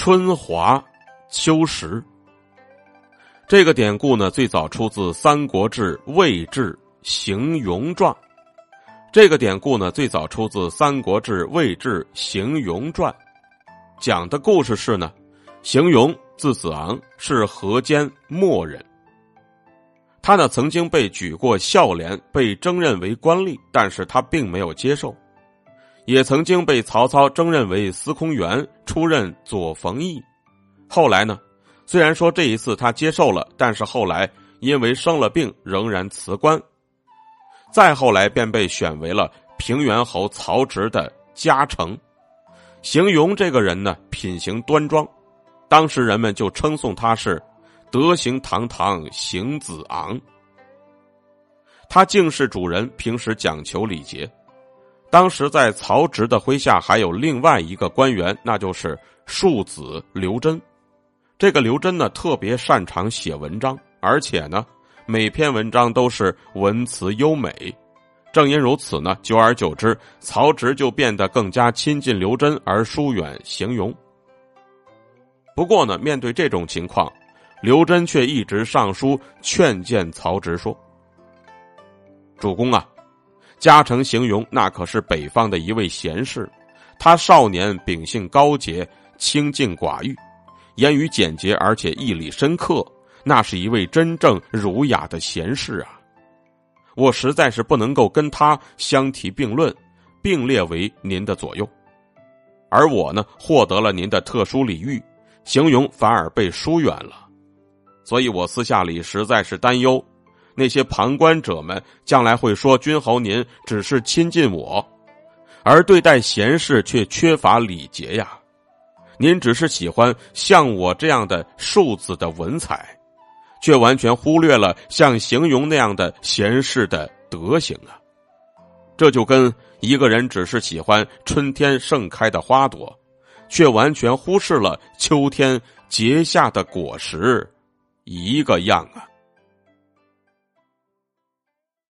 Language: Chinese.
春华秋实。这个典故呢，最早出自《三国志·魏志·邢庸传》。这个典故呢，最早出自《三国志·魏志·邢庸传》，讲的故事是呢，邢庸字子昂，是河间墨人。他呢，曾经被举过孝廉，被征任为官吏，但是他并没有接受；也曾经被曹操征任为司空员，出任左冯翊。后来呢，虽然说这一次他接受了，但是后来因为生了病，仍然辞官。再后来便被选为了平原侯曹植的家臣。邢庸这个人呢，品行端庄，当时人们就称颂他是德行堂堂邢子昂。他敬事主人，平时讲求礼节。当时在曹植的麾下还有另外一个官员，那就是庶子刘桢。这个刘桢呢，特别擅长写文章，而且呢。每篇文章都是文辞优美，正因如此呢，久而久之，曹植就变得更加亲近刘桢，而疏远邢庸。不过呢，面对这种情况，刘桢却一直上书劝谏曹植说：“主公啊，嘉诚形容那可是北方的一位贤士，他少年秉性高洁，清静寡欲，言语简洁，而且义理深刻。”那是一位真正儒雅的贤士啊！我实在是不能够跟他相提并论，并列为您的左右。而我呢，获得了您的特殊礼遇，形容反而被疏远了。所以我私下里实在是担忧，那些旁观者们将来会说君侯您只是亲近我，而对待贤士却缺乏礼节呀。您只是喜欢像我这样的庶子的文采。却完全忽略了像邢容那样的贤士的德行啊！这就跟一个人只是喜欢春天盛开的花朵，却完全忽视了秋天结下的果实，一个样啊！